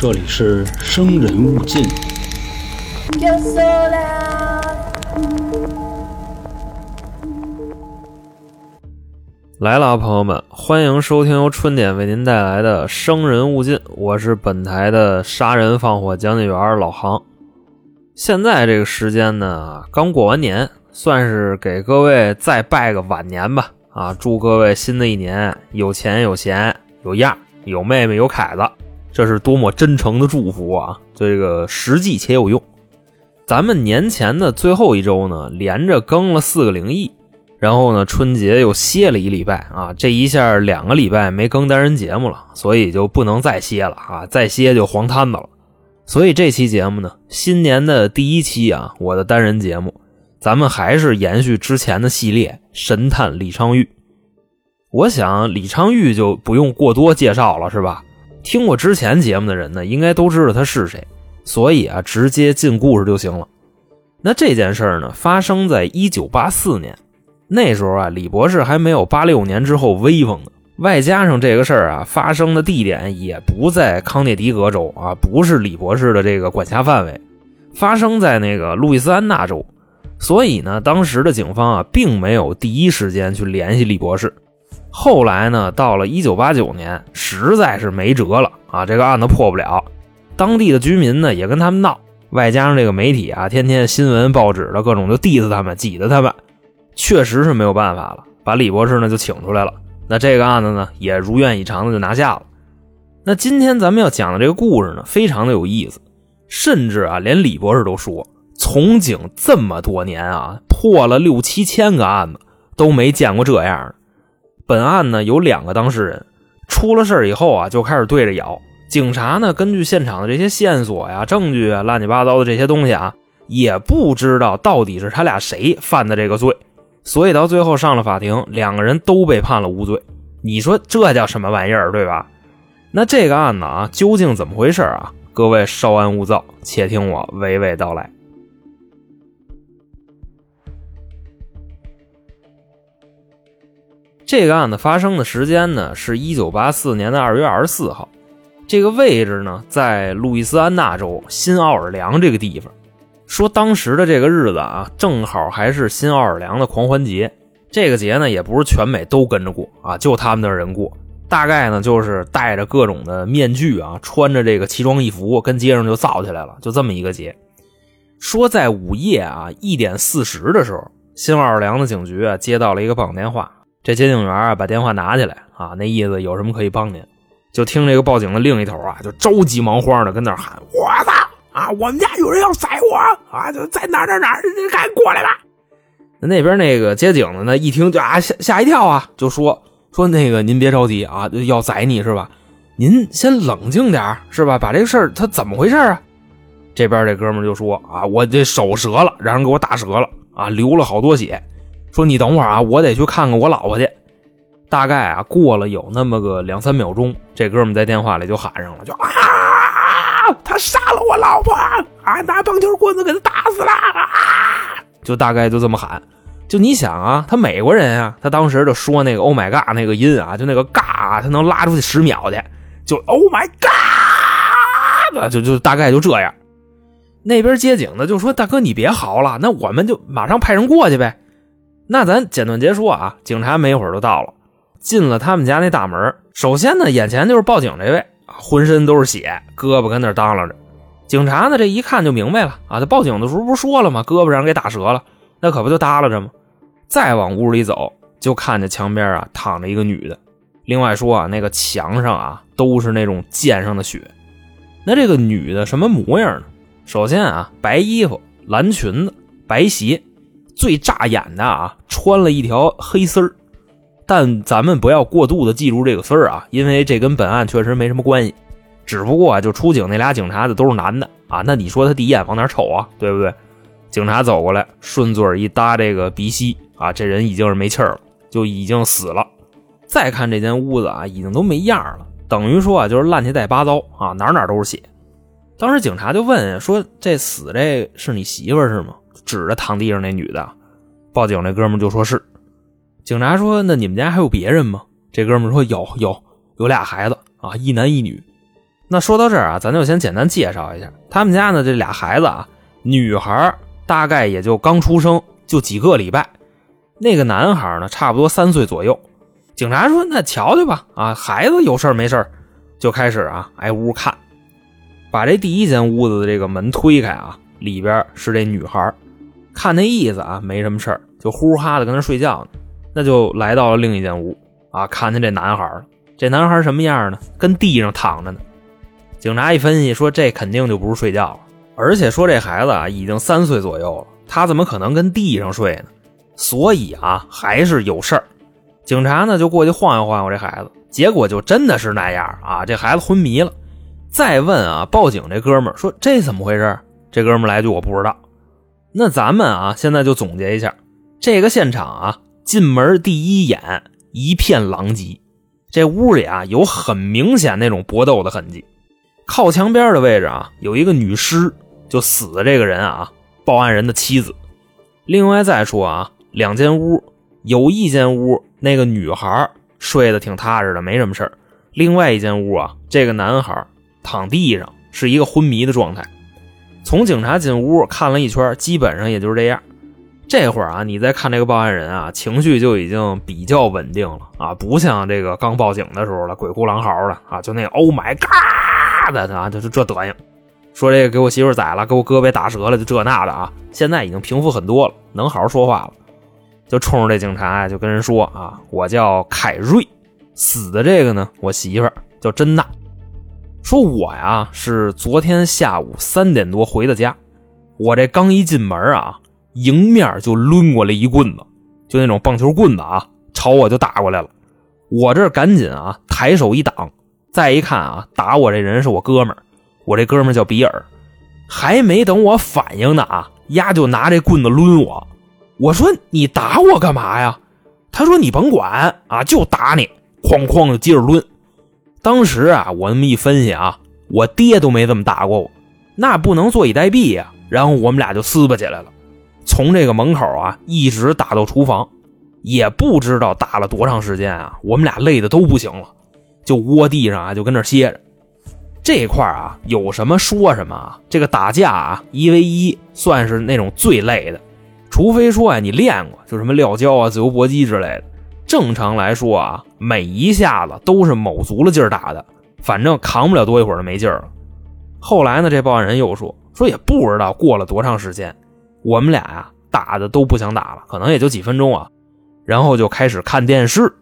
这里是生人勿近。Yo sola. 来了啊，朋友们，欢迎收听由春点为您带来的《生人勿近》，我是本台的杀人放火讲解员老航。现在这个时间呢，刚过完年，算是给各位再拜个晚年吧。啊，祝各位新的一年有钱有闲有样有妹妹有凯子，这是多么真诚的祝福啊！这个实际且有用。咱们年前的最后一周呢，连着更了四个灵异。然后呢，春节又歇了一礼拜啊，这一下两个礼拜没更单人节目了，所以就不能再歇了啊，再歇就黄摊子了。所以这期节目呢，新年的第一期啊，我的单人节目，咱们还是延续之前的系列《神探李昌钰》。我想李昌钰就不用过多介绍了，是吧？听过之前节目的人呢，应该都知道他是谁，所以啊，直接进故事就行了。那这件事儿呢，发生在一九八四年。那时候啊，李博士还没有八六年之后威风呢。外加上这个事儿啊，发生的地点也不在康涅狄格州啊，不是李博士的这个管辖范围，发生在那个路易斯安那州。所以呢，当时的警方啊，并没有第一时间去联系李博士。后来呢，到了一九八九年，实在是没辙了啊，这个案子破不了。当地的居民呢，也跟他们闹，外加上这个媒体啊，天天新闻报纸的各种就 diss 他们，挤得他们。确实是没有办法了，把李博士呢就请出来了。那这个案子呢也如愿以偿的就拿下了。那今天咱们要讲的这个故事呢，非常的有意思，甚至啊连李博士都说，从警这么多年啊，破了六七千个案子都没见过这样的。本案呢有两个当事人，出了事以后啊就开始对着咬。警察呢根据现场的这些线索呀、证据啊、乱七八糟的这些东西啊，也不知道到底是他俩谁犯的这个罪。所以到最后上了法庭，两个人都被判了无罪。你说这叫什么玩意儿，对吧？那这个案子啊，究竟怎么回事啊？各位稍安勿躁，且听我娓娓道来。这个案子发生的时间呢，是一九八四年的二月二十四号。这个位置呢，在路易斯安那州新奥尔良这个地方。说当时的这个日子啊，正好还是新奥尔良的狂欢节。这个节呢，也不是全美都跟着过啊，就他们那人过。大概呢，就是戴着各种的面具啊，穿着这个奇装异服，跟街上就造起来了，就这么一个节。说在午夜啊一点四十的时候，新奥尔良的警局啊接到了一个报警电话。这接警员啊把电话拿起来啊，那意思有什么可以帮您。就听这个报警的另一头啊，就着急忙慌的跟那喊：“我操！”啊，我们家有人要宰我啊！就在哪哪哪儿，赶紧过来吧。那边那个接警的呢，一听就啊吓吓一跳啊，就说说那个您别着急啊，要宰你是吧？您先冷静点是吧？把这个事儿他怎么回事啊？这边这哥们就说啊，我这手折了，让人给我打折了啊，流了好多血。说你等会儿啊，我得去看看我老婆去。大概啊过了有那么个两三秒钟，这哥们在电话里就喊上了，就啊。他杀了我老婆啊！拿棒球棍子给他打死了啊！就大概就这么喊。就你想啊，他美国人啊，他当时就说那个 “Oh my god” 那个音啊，就那个“嘎”，他能拉出去十秒去。就 “Oh my god”，就就大概就这样。那边接警的就说：“大哥，你别嚎了，那我们就马上派人过去呗。”那咱简短截说啊，警察没一会儿就到了，进了他们家那大门。首先呢，眼前就是报警这位。浑身都是血，胳膊跟那耷拉着。警察呢，这一看就明白了啊！他报警的时候不是说了吗？胳膊让人给打折了，那可不就耷拉着吗？再往屋里走，就看见墙边啊躺着一个女的。另外说啊，那个墙上啊都是那种溅上的血。那这个女的什么模样呢？首先啊，白衣服、蓝裙子、白鞋，最扎眼的啊，穿了一条黑丝儿。但咱们不要过度的记住这个丝儿啊，因为这跟本案确实没什么关系。只不过啊，就出警那俩警察的都是男的啊，那你说他第一眼往哪瞅啊？对不对？警察走过来，顺嘴一搭这个鼻息啊，这人已经是没气儿了，就已经死了。再看这间屋子啊，已经都没样了，等于说啊，就是乱七八糟啊，哪哪都是血。当时警察就问说：“这死这是你媳妇是吗？”指着躺地上那女的。报警那哥们就说是。警察说：“那你们家还有别人吗？”这哥们说：“有有有俩孩子啊，一男一女。”那说到这儿啊，咱就先简单介绍一下他们家呢这俩孩子啊，女孩大概也就刚出生，就几个礼拜，那个男孩呢差不多三岁左右。警察说：“那瞧瞧吧，啊，孩子有事没事就开始啊挨屋看，把这第一间屋子的这个门推开啊，里边是这女孩，看那意思啊没什么事就呼哈的跟那睡觉呢。那就来到了另一间屋啊，看见这男孩了。这男孩什么样呢？跟地上躺着呢。警察一分析说，这肯定就不是睡觉了，而且说这孩子啊已经三岁左右了，他怎么可能跟地上睡呢？所以啊，还是有事儿。警察呢就过去晃悠晃悠这孩子，结果就真的是那样啊，这孩子昏迷了。再问啊，报警这哥们儿说这怎么回事？这哥们儿来句我不知道。那咱们啊现在就总结一下，这个现场啊，进门第一眼一片狼藉，这屋里啊有很明显那种搏斗的痕迹。靠墙边的位置啊有一个女尸，就死的这个人啊，报案人的妻子。另外再说啊，两间屋有一间屋。那个女孩睡得挺踏实的，没什么事。另外一间屋啊，这个男孩躺地上，是一个昏迷的状态。从警察进屋看了一圈，基本上也就是这样。这会儿啊，你再看这个报案人啊，情绪就已经比较稳定了啊，不像这个刚报警的时候了，鬼哭狼嚎的啊，就那 Oh my God 的啊，就是这德行。说这个给我媳妇宰了，给我胳膊打折了，就这那的啊。现在已经平复很多了，能好好说话了。就冲着这警察呀，就跟人说啊，我叫凯瑞，死的这个呢，我媳妇叫珍娜。说我呀是昨天下午三点多回的家，我这刚一进门啊，迎面就抡过来一棍子，就那种棒球棍子啊，朝我就打过来了。我这赶紧啊抬手一挡，再一看啊，打我这人是我哥们儿，我这哥们儿叫比尔。还没等我反应呢啊，丫就拿这棍子抡我。我说你打我干嘛呀？他说你甭管啊，就打你，哐哐就接着抡。当时啊，我那么一分析啊，我爹都没这么打过我，那不能坐以待毙呀。然后我们俩就撕巴起来了，从这个门口啊一直打到厨房，也不知道打了多长时间啊。我们俩累的都不行了，就窝地上啊就跟那歇着。这块啊有什么说什么啊，这个打架啊一 v 一算是那种最累的。除非说啊，你练过，就什么撂跤啊、自由搏击之类的。正常来说啊，每一下子都是卯足了劲儿打的，反正扛不了多一会儿就没劲儿了。后来呢，这报案人又说，说也不知道过了多长时间，我们俩呀打的都不想打了，可能也就几分钟啊，然后就开始看电视，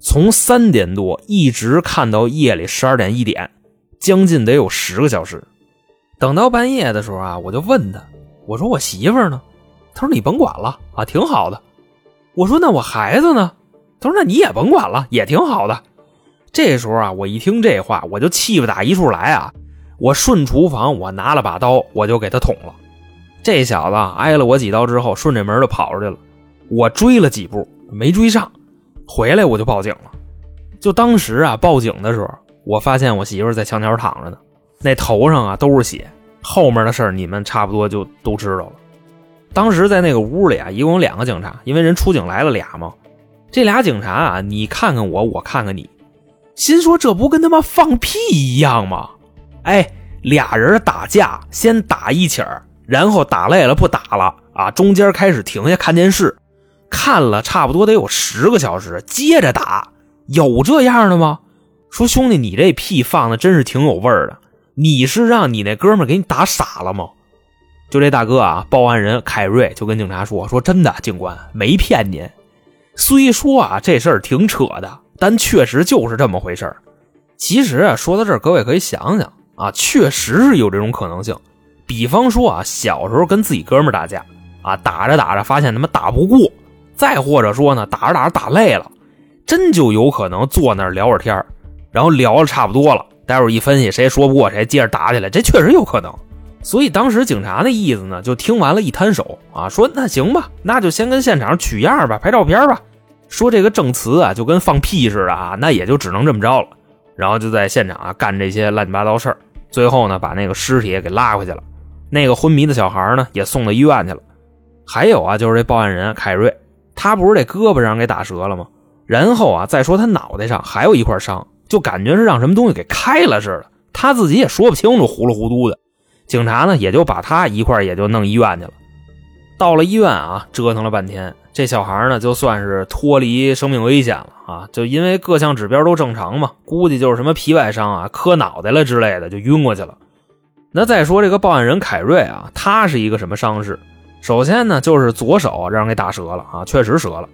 从三点多一直看到夜里十二点一点，将近得有十个小时。等到半夜的时候啊，我就问他，我说我媳妇呢？他说：“你甭管了啊，挺好的。”我说：“那我孩子呢？”他说：“那你也甭管了，也挺好的。”这时候啊，我一听这话，我就气不打一处来啊！我顺厨房，我拿了把刀，我就给他捅了。这小子挨了我几刀之后，顺着门就跑出去了。我追了几步，没追上，回来我就报警了。就当时啊，报警的时候，我发现我媳妇在墙角躺着呢，那头上啊都是血。后面的事儿你们差不多就都知道了。当时在那个屋里啊，一共有两个警察，因为人出警来了俩嘛。这俩警察啊，你看看我，我看看你，心说这不跟他妈放屁一样吗？哎，俩人打架，先打一起儿，然后打累了不打了啊，中间开始停下看电视，看了差不多得有十个小时，接着打，有这样的吗？说兄弟，你这屁放的真是挺有味儿的，你是让你那哥们给你打傻了吗？就这大哥啊，报案人凯瑞就跟警察说：“说真的，警官没骗您。虽说啊这事儿挺扯的，但确实就是这么回事其实啊，说到这儿，各位可以想想啊，确实是有这种可能性。比方说啊，小时候跟自己哥们打架啊，打着打着发现他妈打不过，再或者说呢，打着打着打累了，真就有可能坐那儿聊会儿天然后聊的差不多了，待会儿一分析谁说不过谁，接着打起来，这确实有可能。”所以当时警察那意思呢，就听完了一摊手啊，说那行吧，那就先跟现场取样吧，拍照片吧。说这个证词啊，就跟放屁似的啊，那也就只能这么着了。然后就在现场啊干这些乱七八糟事儿。最后呢，把那个尸体也给拉回去了。那个昏迷的小孩呢，也送到医院去了。还有啊，就是这报案人凯瑞，他不是这胳膊上给打折了吗？然后啊，再说他脑袋上还有一块伤，就感觉是让什么东西给开了似的，他自己也说不清楚，糊里糊涂的。警察呢，也就把他一块也就弄医院去了。到了医院啊，折腾了半天，这小孩呢，就算是脱离生命危险了啊！就因为各项指标都正常嘛，估计就是什么皮外伤啊、磕脑袋了之类的，就晕过去了。那再说这个报案人凯瑞啊，他是一个什么伤势？首先呢，就是左手让人给打折了啊，确实折了，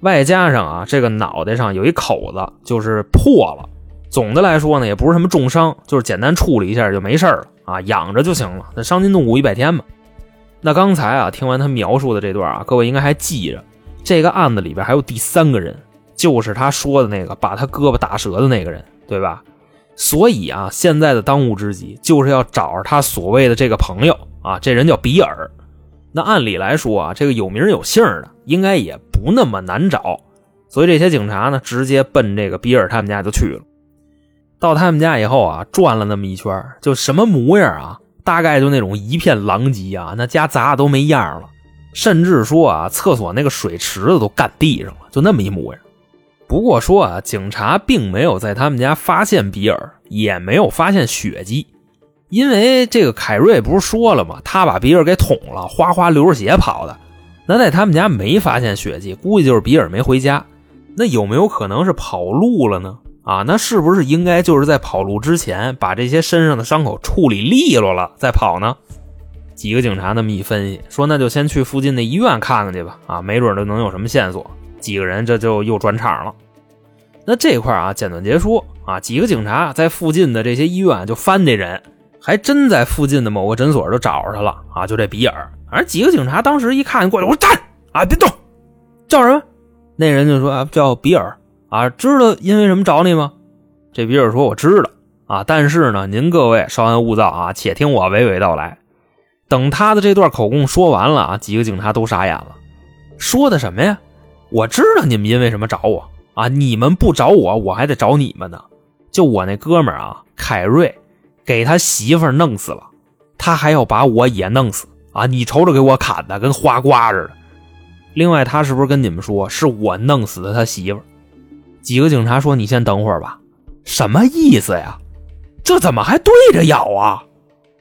外加上啊，这个脑袋上有一口子，就是破了。总的来说呢，也不是什么重伤，就是简单处理一下就没事了啊，养着就行了。那伤筋动骨一百天嘛。那刚才啊，听完他描述的这段啊，各位应该还记着，这个案子里边还有第三个人，就是他说的那个把他胳膊打折的那个人，对吧？所以啊，现在的当务之急就是要找着他所谓的这个朋友啊，这人叫比尔。那按理来说啊，这个有名有姓的应该也不那么难找，所以这些警察呢，直接奔这个比尔他们家就去了。到他们家以后啊，转了那么一圈，就什么模样啊？大概就那种一片狼藉啊，那家砸的都没样了，甚至说啊，厕所那个水池子都干地上了，就那么一模样。不过说啊，警察并没有在他们家发现比尔，也没有发现血迹，因为这个凯瑞不是说了吗？他把比尔给捅了，哗哗流着血跑的。那在他们家没发现血迹，估计就是比尔没回家。那有没有可能是跑路了呢？啊，那是不是应该就是在跑路之前把这些身上的伤口处理利落了再跑呢？几个警察那么一分析，说那就先去附近的医院看看去吧。啊，没准就能有什么线索。几个人这就又转场了。那这块啊，简短结束啊。几个警察在附近的这些医院就翻这人，还真在附近的某个诊所就找着他了。啊，就这比尔。反正几个警察当时一看过来，我说站啊，别动，叫什么？那人就说啊，叫比尔。啊，知道因为什么找你吗？这比尔说：“我知道啊，但是呢，您各位稍安勿躁啊，且听我娓娓道来。”等他的这段口供说完了啊，几个警察都傻眼了。说的什么呀？我知道你们因为什么找我啊？你们不找我，我还得找你们呢。就我那哥们儿啊，凯瑞，给他媳妇弄死了，他还要把我也弄死啊！你瞅瞅，给我砍的跟花瓜似的。另外，他是不是跟你们说是我弄死的他媳妇？几个警察说：“你先等会儿吧，什么意思呀？这怎么还对着咬啊？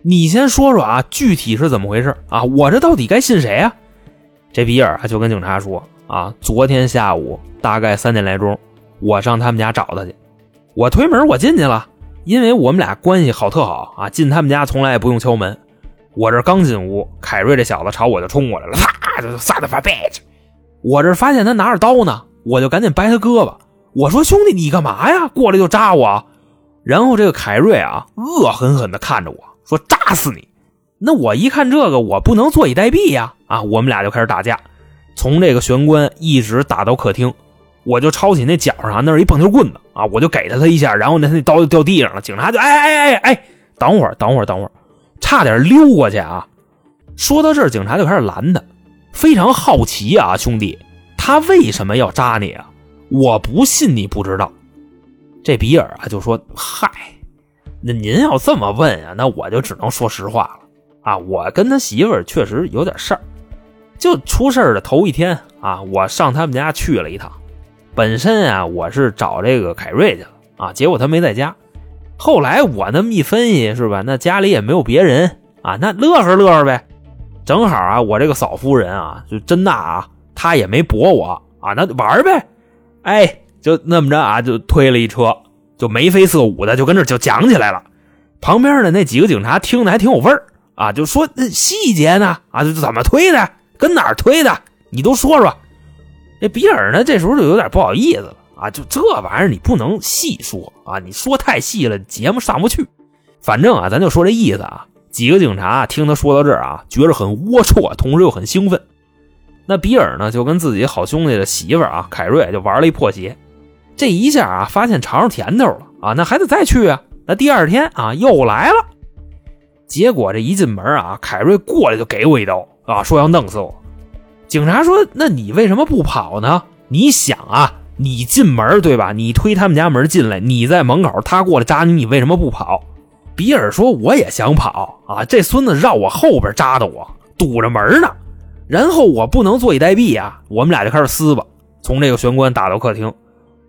你先说说啊，具体是怎么回事啊？我这到底该信谁啊？”这比尔啊就跟警察说：“啊，昨天下午大概三点来钟，我上他们家找他去，我推门我进去了，因为我们俩关系好特好啊，进他们家从来也不用敲门。我这刚进屋，凯瑞这小子朝我就冲过来了，啪就撒他发 bitch！我这发现他拿着刀呢，我就赶紧掰他胳膊。”我说兄弟，你干嘛呀？过来就扎我，然后这个凯瑞啊，恶狠狠地看着我说：“扎死你！”那我一看这个，我不能坐以待毙呀！啊，我们俩就开始打架，从这个玄关一直打到客厅，我就抄起那脚上那是一棒球棍子啊，我就给了他一下，然后那那刀就掉地上了。警察就哎哎哎哎，等会儿等会儿等会儿，差点溜过去啊！说到这儿，警察就开始拦他，非常好奇啊，兄弟，他为什么要扎你啊？我不信你不知道，这比尔啊就说：“嗨，那您要这么问啊，那我就只能说实话了啊。我跟他媳妇儿确实有点事儿，就出事儿的头一天啊，我上他们家去了一趟。本身啊，我是找这个凯瑞去了啊，结果他没在家。后来我那么一分析，是吧？那家里也没有别人啊，那乐呵乐呵呗。正好啊，我这个嫂夫人啊，就真的啊，她也没驳我啊，那玩呗。”哎，就那么着啊，就推了一车，就眉飞色舞的就跟这就讲起来了。旁边的那几个警察听的还挺有味儿啊，就说细节呢啊，就怎么推的，跟哪儿推的，你都说说。这比尔呢，这时候就有点不好意思了啊，就这玩意儿你不能细说啊，你说太细了，节目上不去。反正啊，咱就说这意思啊。几个警察听他说到这儿啊，觉着很龌龊，同时又很兴奋。那比尔呢，就跟自己好兄弟的媳妇啊，凯瑞就玩了一破鞋，这一下啊，发现尝上甜头了啊，那还得再去啊。那第二天啊，又来了，结果这一进门啊，凯瑞过来就给我一刀啊，说要弄死我。警察说：“那你为什么不跑呢？你想啊，你进门对吧？你推他们家门进来，你在门口，他过来扎你，你为什么不跑？”比尔说：“我也想跑啊，这孙子绕我后边扎的我，堵着门呢。”然后我不能坐以待毙啊！我们俩就开始撕吧，从这个玄关打到客厅。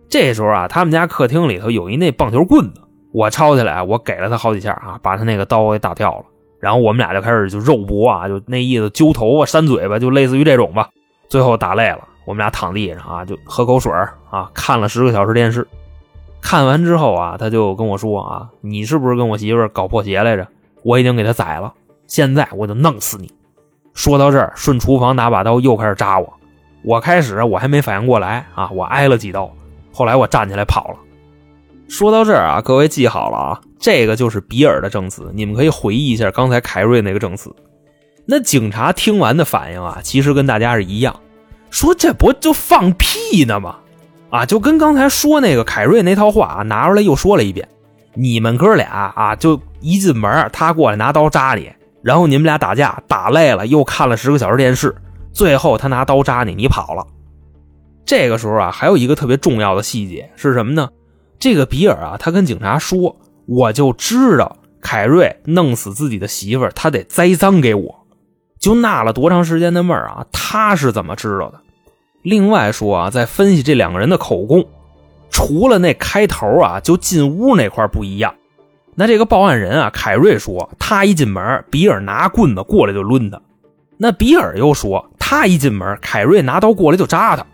这时候啊，他们家客厅里头有一那棒球棍子，我抄起来，我给了他好几下啊，把他那个刀给打掉了。然后我们俩就开始就肉搏啊，就那意思揪头发、扇嘴巴，就类似于这种吧。最后打累了，我们俩躺地上啊，就喝口水啊，看了十个小时电视。看完之后啊，他就跟我说啊：“你是不是跟我媳妇搞破鞋来着？我已经给他宰了，现在我就弄死你。”说到这儿，顺厨房拿把刀又开始扎我。我开始我还没反应过来啊，我挨了几刀，后来我站起来跑了。说到这儿啊，各位记好了啊，这个就是比尔的证词，你们可以回忆一下刚才凯瑞那个证词。那警察听完的反应啊，其实跟大家是一样，说这不就放屁呢吗？啊，就跟刚才说那个凯瑞那套话啊，拿出来又说了一遍。你们哥俩啊，就一进门，他过来拿刀扎你，然后你们俩打架，打累了，又看了十个小时电视，最后他拿刀扎你，你跑了。这个时候啊，还有一个特别重要的细节是什么呢？这个比尔啊，他跟警察说，我就知道凯瑞弄死自己的媳妇儿，他得栽赃给我，就纳了多长时间的闷儿啊？他是怎么知道的？另外说啊，在分析这两个人的口供，除了那开头啊，就进屋那块不一样。那这个报案人啊，凯瑞说他一进门，比尔拿棍子过来就抡他。那比尔又说他一进门，凯瑞拿刀过来就扎他。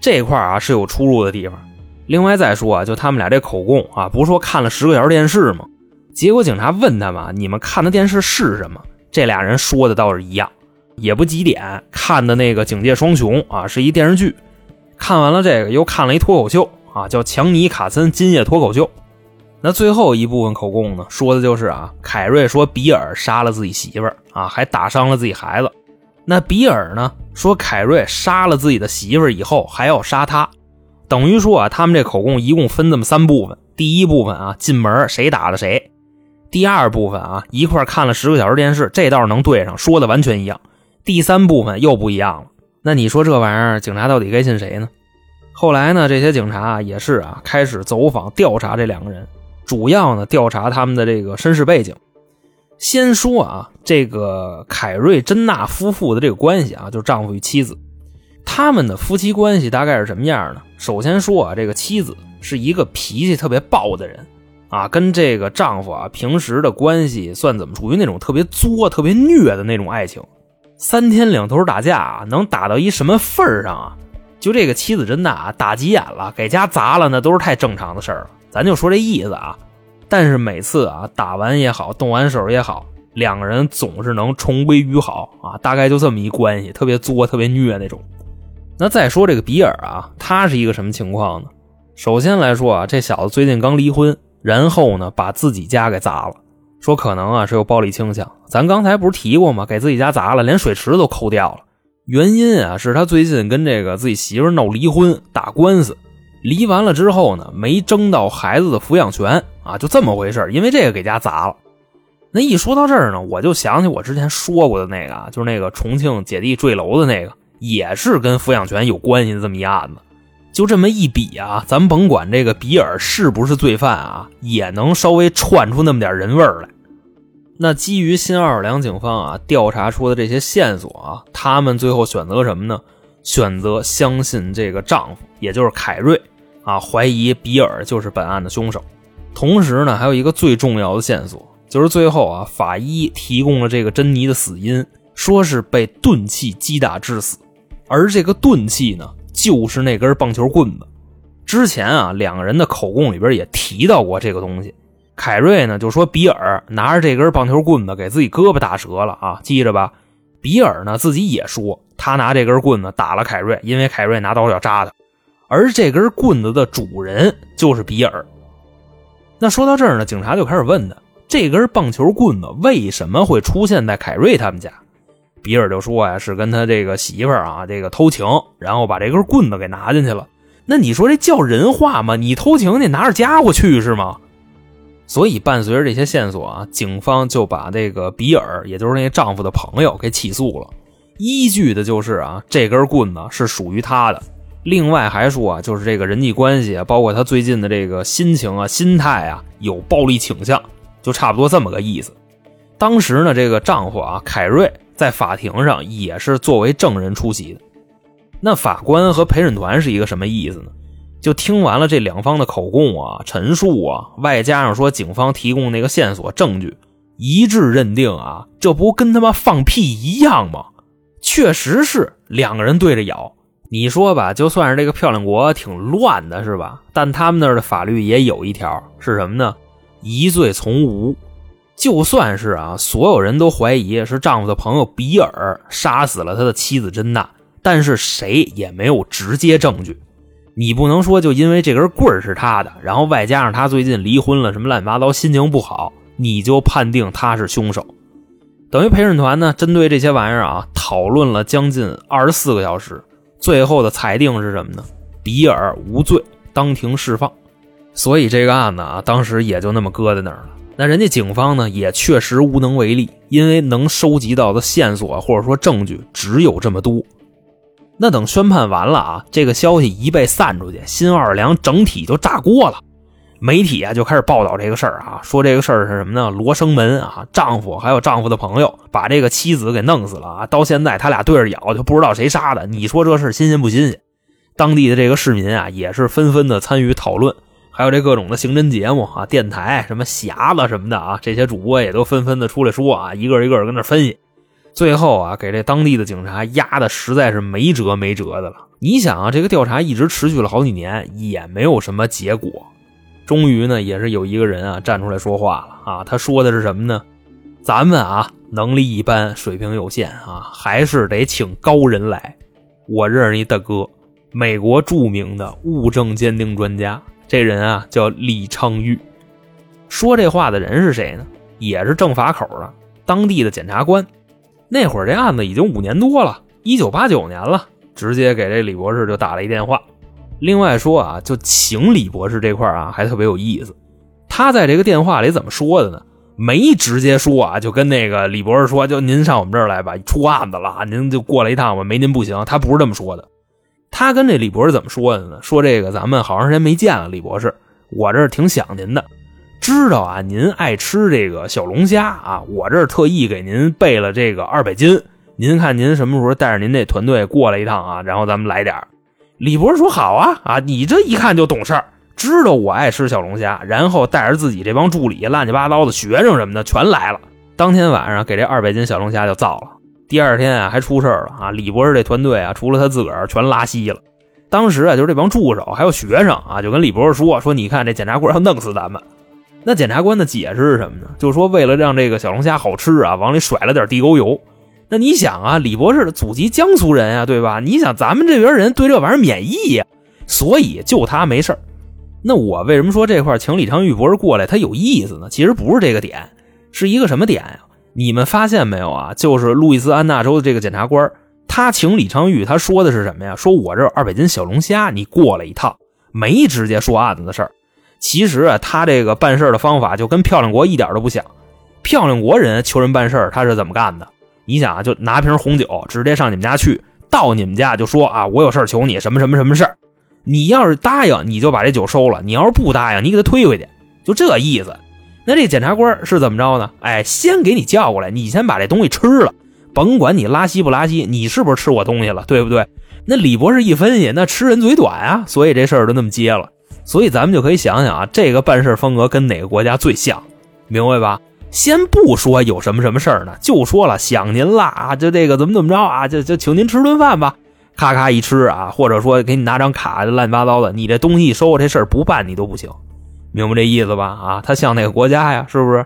这块啊是有出入的地方。另外再说啊，就他们俩这口供啊，不是说看了十个小时电视吗？结果警察问他们，你们看的电视是什么？这俩人说的倒是一样。也不几点看的那个《警戒双雄》啊，是一电视剧。看完了这个，又看了一脱口秀啊，叫《强尼卡森今夜脱口秀》。那最后一部分口供呢，说的就是啊，凯瑞说比尔杀了自己媳妇儿啊，还打伤了自己孩子。那比尔呢，说凯瑞杀了自己的媳妇儿以后还要杀他，等于说啊，他们这口供一共分这么三部分。第一部分啊，进门谁打了谁；第二部分啊，一块看了十个小时电视，这倒是能对上，说的完全一样。第三部分又不一样了，那你说这玩意儿，警察到底该信谁呢？后来呢，这些警察也是啊，开始走访调查这两个人，主要呢调查他们的这个身世背景。先说啊，这个凯瑞珍娜夫妇的这个关系啊，就是丈夫与妻子，他们的夫妻关系大概是什么样呢？首先说啊，这个妻子是一个脾气特别暴的人啊，跟这个丈夫啊平时的关系算怎么处于那种特别作、特别虐的那种爱情。三天两头打架啊，能打到一什么份儿上啊？就这个妻子真的啊，打急眼了，给家砸了，那都是太正常的事儿了。咱就说这意思啊。但是每次啊，打完也好，动完手也好，两个人总是能重归于好啊。大概就这么一关系，特别作，特别虐那种。那再说这个比尔啊，他是一个什么情况呢？首先来说啊，这小子最近刚离婚，然后呢，把自己家给砸了。说可能啊是有暴力倾向，咱刚才不是提过吗？给自己家砸了，连水池都抠掉了。原因啊是他最近跟这个自己媳妇闹离婚，打官司，离完了之后呢，没争到孩子的抚养权啊，就这么回事因为这个给家砸了。那一说到这儿呢，我就想起我之前说过的那个啊，就是那个重庆姐弟坠楼的那个，也是跟抚养权有关系的这么一案子。就这么一比啊，咱甭管这个比尔是不是罪犯啊，也能稍微串出那么点人味儿来。那基于新奥尔良警方啊调查出的这些线索啊，他们最后选择什么呢？选择相信这个丈夫，也就是凯瑞啊，怀疑比尔就是本案的凶手。同时呢，还有一个最重要的线索，就是最后啊，法医提供了这个珍妮的死因，说是被钝器击打致死，而这个钝器呢。就是那根棒球棍子，之前啊，两个人的口供里边也提到过这个东西。凯瑞呢就说比尔拿着这根棒球棍子给自己胳膊打折了啊，记着吧。比尔呢自己也说他拿这根棍子打了凯瑞，因为凯瑞拿刀要扎他，而这根棍子的主人就是比尔。那说到这儿呢，警察就开始问他，这根棒球棍子为什么会出现在凯瑞他们家？比尔就说呀，是跟他这个媳妇儿啊，这个偷情，然后把这根棍子给拿进去了。那你说这叫人话吗？你偷情，你拿着家伙去是吗？所以伴随着这些线索啊，警方就把这个比尔，也就是那丈夫的朋友给起诉了。依据的就是啊，这根棍子是属于他的。另外还说啊，就是这个人际关系啊，包括他最近的这个心情啊、心态啊，有暴力倾向，就差不多这么个意思。当时呢，这个丈夫啊，凯瑞。在法庭上也是作为证人出席的。那法官和陪审团是一个什么意思呢？就听完了这两方的口供啊、陈述啊，外加上说警方提供那个线索证据，一致认定啊，这不跟他妈放屁一样吗？确实是两个人对着咬。你说吧，就算是这个漂亮国挺乱的，是吧？但他们那儿的法律也有一条，是什么呢？疑罪从无。就算是啊，所有人都怀疑是丈夫的朋友比尔杀死了他的妻子珍娜，但是谁也没有直接证据。你不能说就因为这根棍儿是他的，然后外加上他最近离婚了，什么乱七八糟，心情不好，你就判定他是凶手。等于陪审团呢，针对这些玩意儿啊，讨论了将近二十四个小时，最后的裁定是什么呢？比尔无罪，当庭释放。所以这个案子啊，当时也就那么搁在那儿了。那人家警方呢，也确实无能为力，因为能收集到的线索或者说证据只有这么多。那等宣判完了啊，这个消息一被散出去，新奥尔良整体就炸锅了。媒体啊就开始报道这个事儿啊，说这个事儿是什么呢？罗生门啊，丈夫还有丈夫的朋友把这个妻子给弄死了啊！到现在他俩对着咬，就不知道谁杀的。你说这事新鲜不新鲜？当地的这个市民啊，也是纷纷的参与讨论，还有这各种的刑侦节目啊，电台什么匣子什么的啊，这些主播也都纷纷的出来说啊，一个一个跟那分析。最后啊，给这当地的警察压的实在是没辙没辙的了。你想啊，这个调查一直持续了好几年，也没有什么结果。终于呢，也是有一个人啊站出来说话了啊。他说的是什么呢？咱们啊能力一般，水平有限啊，还是得请高人来。我认识一大哥，美国著名的物证鉴定专家，这人啊叫李昌钰。说这话的人是谁呢？也是政法口的当地的检察官。那会儿这案子已经五年多了，一九八九年了，直接给这李博士就打了一电话。另外说啊，就请李博士这块啊，还特别有意思。他在这个电话里怎么说的呢？没直接说啊，就跟那个李博士说，就您上我们这儿来吧，出案子了，您就过来一趟吧，没您不行。他不是这么说的。他跟这李博士怎么说的呢？说这个咱们好长时间没见了，李博士，我这儿挺想您的，知道啊，您爱吃这个小龙虾啊，我这儿特意给您备了这个二百斤，您看您什么时候带着您这团队过来一趟啊？然后咱们来点儿。李博士说：“好啊，啊，你这一看就懂事儿，知道我爱吃小龙虾，然后带着自己这帮助理、乱七八糟的学生什么的全来了。当天晚上给这二百斤小龙虾就造了。第二天啊，还出事了啊！李博士这团队啊，除了他自个儿，全拉稀了。当时啊，就是这帮助手还有学生啊，就跟李博士说：说你看这检察官要弄死咱们。那检察官的解释是什么呢？就是说为了让这个小龙虾好吃啊，往里甩了点地沟油。”那你想啊，李博士的祖籍江苏人啊，对吧？你想咱们这边人对这玩意儿免疫呀，所以就他没事那我为什么说这块请李昌钰博士过来他有意思呢？其实不是这个点，是一个什么点呀？你们发现没有啊？就是路易斯安那州的这个检察官，他请李昌钰，他说的是什么呀？说我这二百斤小龙虾，你过来一趟，没直接说案子的事儿。其实啊，他这个办事的方法就跟漂亮国一点都不像。漂亮国人求人办事他是怎么干的？你想啊，就拿瓶红酒，直接上你们家去，到你们家就说啊，我有事求你，什么什么什么事你要是答应，你就把这酒收了；你要是不答应，你给他推回去，就这意思。那这检察官是怎么着呢？哎，先给你叫过来，你先把这东西吃了，甭管你拉稀不拉稀，你是不是吃我东西了，对不对？那李博士一分析，那吃人嘴短啊，所以这事儿就那么接了。所以咱们就可以想想啊，这个办事风格跟哪个国家最像，明白吧？先不说有什么什么事儿呢，就说了想您了啊，就这个怎么怎么着啊，就就请您吃顿饭吧，咔咔一吃啊，或者说给你拿张卡，乱七八糟的，你这东西一收，这事儿不办你都不行，明白这意思吧？啊，他像哪个国家呀？是不是？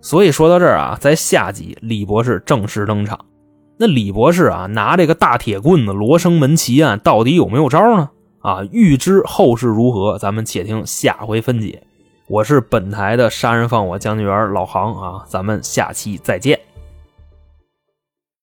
所以说到这儿啊，在下集李博士正式登场。那李博士啊，拿这个大铁棍子罗生门奇案到底有没有招呢？啊，欲知后事如何，咱们且听下回分解。我是本台的杀人放火讲解员老航啊，咱们下期再见。